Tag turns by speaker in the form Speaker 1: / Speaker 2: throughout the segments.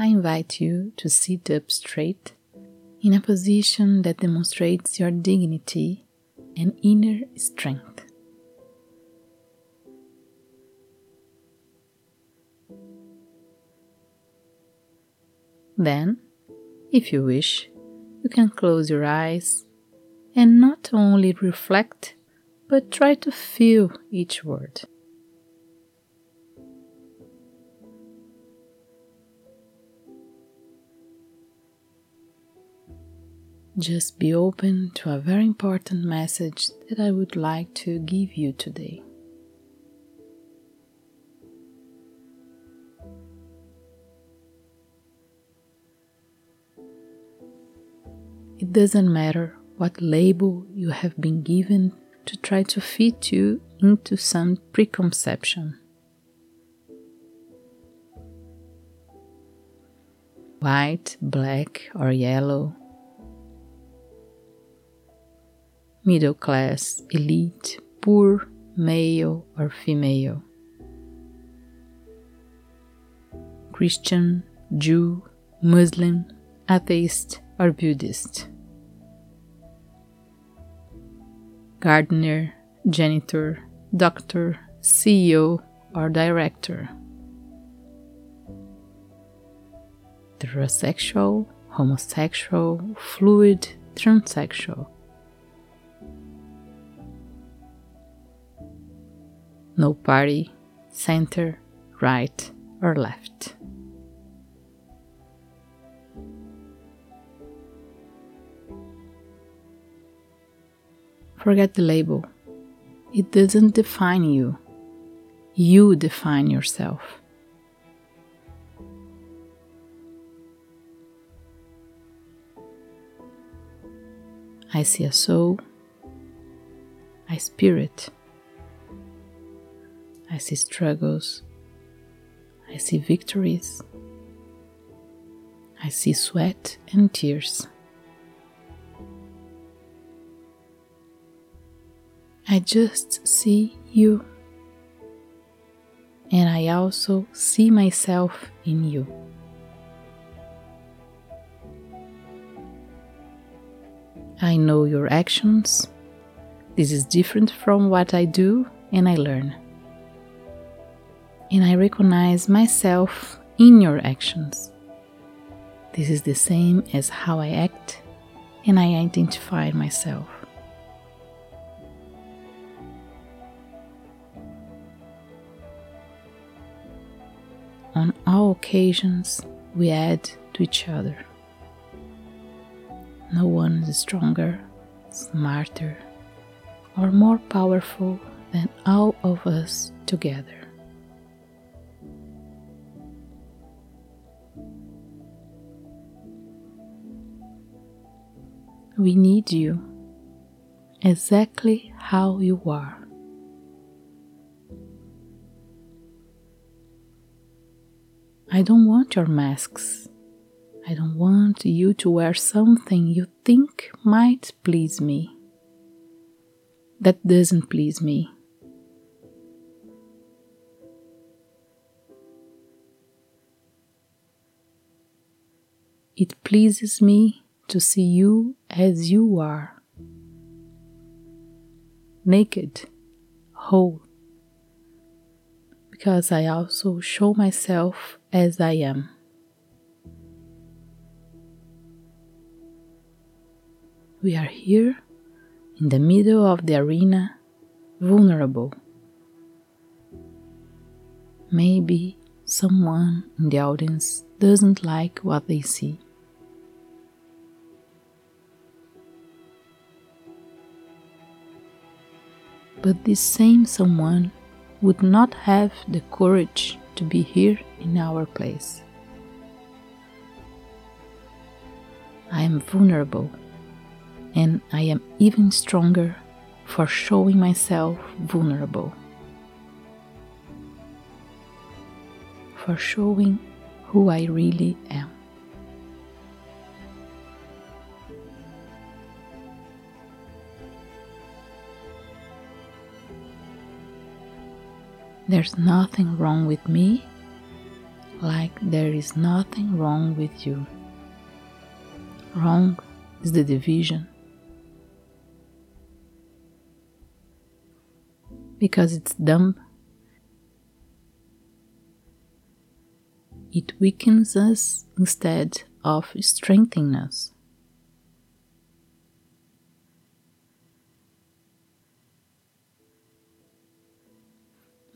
Speaker 1: I invite you to sit up straight in a position that demonstrates your dignity and inner strength. Then, if you wish, you can close your eyes and not only reflect, but try to feel each word. Just be open to a very important message that I would like to give you today. It doesn't matter what label you have been given to try to fit you into some preconception. White, black, or yellow, middle class, elite, poor, male, or female, Christian, Jew, Muslim, atheist, or Buddhist. gardener, janitor, doctor, CEO, or director. Heterosexual, homosexual, fluid, transsexual. No party, center, right, or left. Forget the label. It doesn't define you. You define yourself. I see a soul, I spirit, I see struggles, I see victories, I see sweat and tears. I just see you. And I also see myself in you. I know your actions. This is different from what I do and I learn. And I recognize myself in your actions. This is the same as how I act and I identify myself. on all occasions we add to each other. No one is stronger, smarter, or more powerful than all of us together. We need you exactly how you are. I don't want your masks. I don't want you to wear something you think might please me. That doesn't please me. It pleases me to see you as you are naked, whole, because I also show myself as I am. We are here in the middle of the arena, vulnerable. Maybe someone in the audience doesn't like what they see. But this same someone would not have the courage to be here in our place. I am vulnerable and I am even stronger for showing myself vulnerable, for showing who I really am. There's nothing wrong with me like there is nothing wrong with you. Wrong is the division. Because it's dumb, it weakens us instead of strengthening us.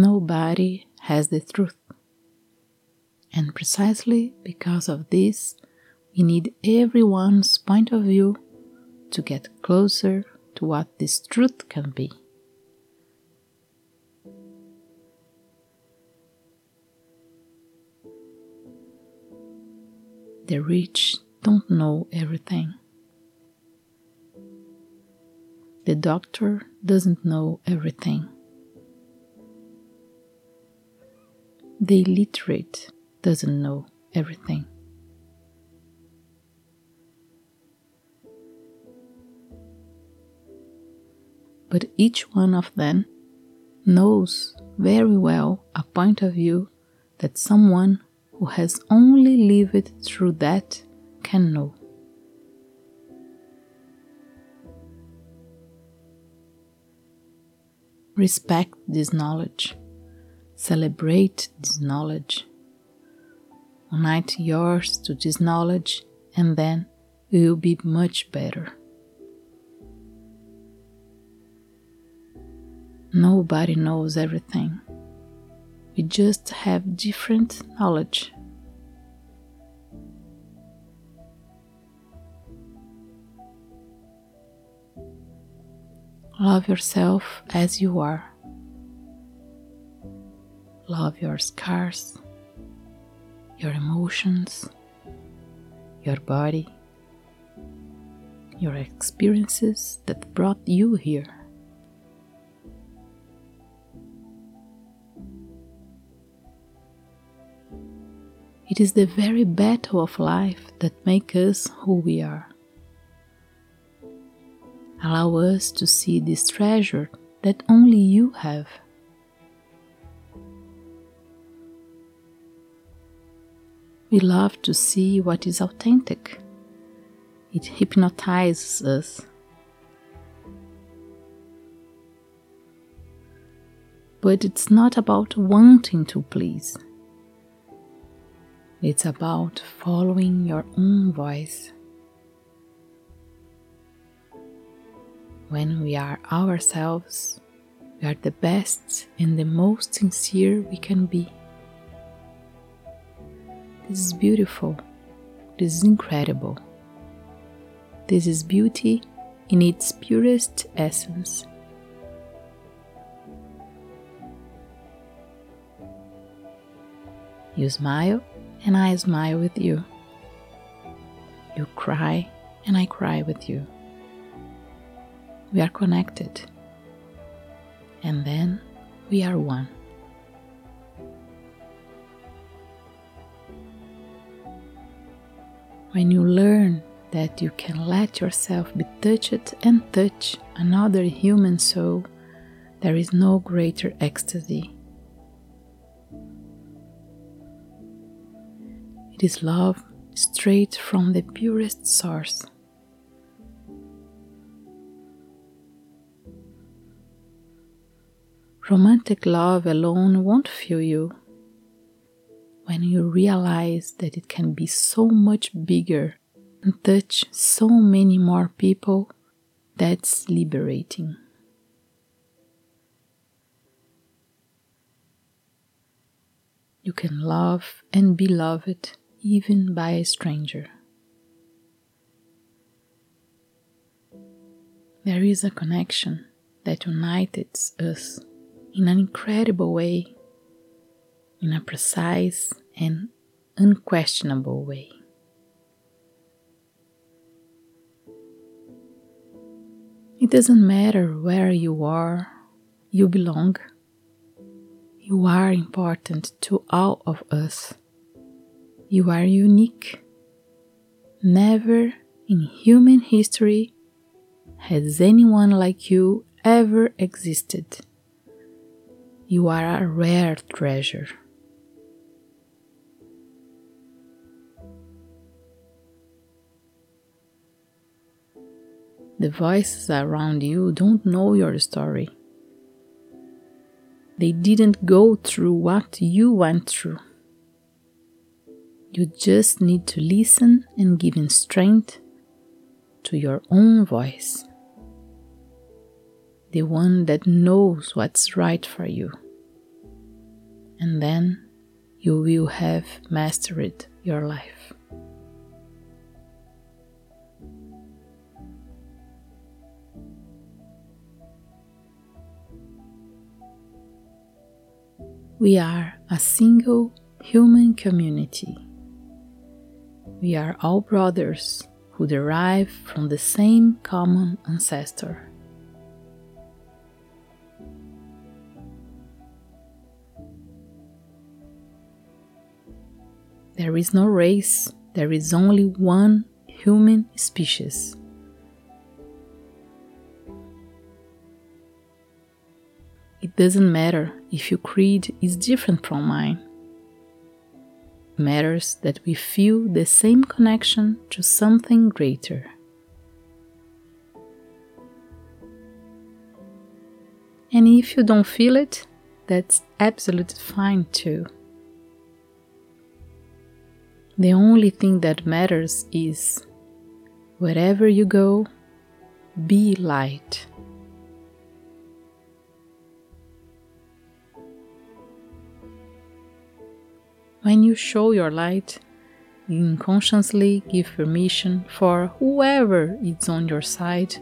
Speaker 1: Nobody has the truth. And precisely because of this, we need everyone's point of view to get closer to what this truth can be. The rich don't know everything. The doctor doesn't know everything. The illiterate doesn't know everything. But each one of them knows very well a point of view that someone who has only lived through that can know. Respect this knowledge, celebrate this knowledge Unite yours to this knowledge, and then you will be much better. Nobody knows everything. We just have different knowledge. Love yourself as you are. Love your scars your emotions, your body, your experiences that brought you here. It is the very battle of life that makes us who we are. Allow us to see this treasure that only you have. We love to see what is authentic. It hypnotizes us. But it's not about wanting to please. It's about following your own voice. When we are ourselves, we are the best and the most sincere we can be. This is beautiful. This is incredible. This is beauty in its purest essence. You smile, and I smile with you. You cry, and I cry with you. We are connected, and then we are one. When you learn that you can let yourself be touched and touch another human soul, there is no greater ecstasy. It is love straight from the purest source. Romantic love alone won't fill you when you realize that it can be so much bigger and touch so many more people, that's liberating. You can love and be loved even by a stranger. There is a connection that unites us in an incredible way in a precise and unquestionable way. It doesn't matter where you are, you belong. You are important to all of us. You are unique. Never in human history has anyone like you ever existed. You are a rare treasure. The voices around you don't know your story. They didn't go through what you went through. You just need to listen and give in strength to your own voice, the one that knows what's right for you. And then you will have mastered your life. We are a single human community. We are all brothers who derive from the same common ancestor. There is no race, there is only one human species. It doesn't matter if your creed is different from mine. It matters that we feel the same connection to something greater. And if you don't feel it, that's absolutely fine too. The only thing that matters is wherever you go, be light. When you show your light, you unconsciously give permission for whoever is on your side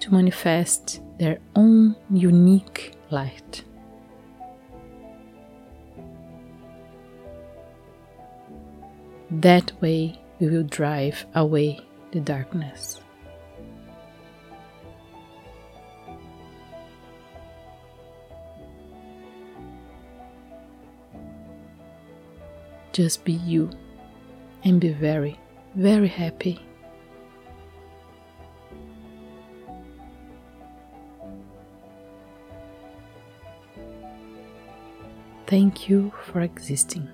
Speaker 1: to manifest their own unique light. That way, we will drive away the darkness. Just be you and be very, very happy. Thank you for existing.